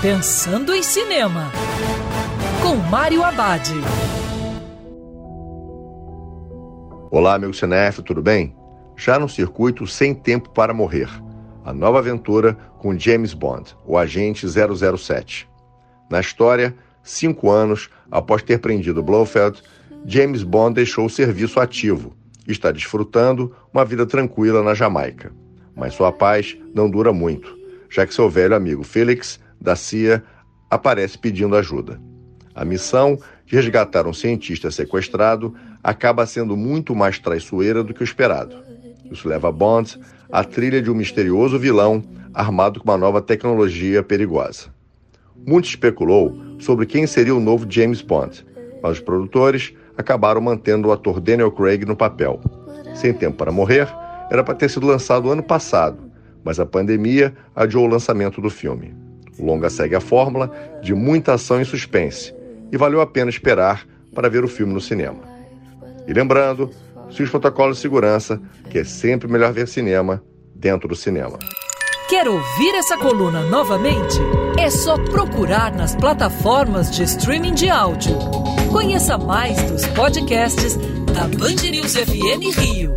Pensando em Cinema, com Mário Abad. Olá, amigo cinéfilo, tudo bem? Já no circuito Sem Tempo para Morrer, a nova aventura com James Bond, o agente 007. Na história, cinco anos após ter prendido Blofeld, James Bond deixou o serviço ativo e está desfrutando uma vida tranquila na Jamaica. Mas sua paz não dura muito, já que seu velho amigo Felix, da CIA, aparece pedindo ajuda. A missão de resgatar um cientista sequestrado acaba sendo muito mais traiçoeira do que o esperado. Isso leva Bond à trilha de um misterioso vilão armado com uma nova tecnologia perigosa. Muito especulou sobre quem seria o novo James Bond, mas os produtores acabaram mantendo o ator Daniel Craig no papel. Sem Tempo para Morrer era para ter sido lançado ano passado, mas a pandemia adiou o lançamento do filme. O longa segue a fórmula de muita ação e suspense, e valeu a pena esperar para ver o filme no cinema. E lembrando, se os protocolos de segurança, que é sempre melhor ver cinema dentro do cinema. Quer ouvir essa coluna novamente? É só procurar nas plataformas de streaming de áudio. Conheça mais dos podcasts da Band News FM Rio.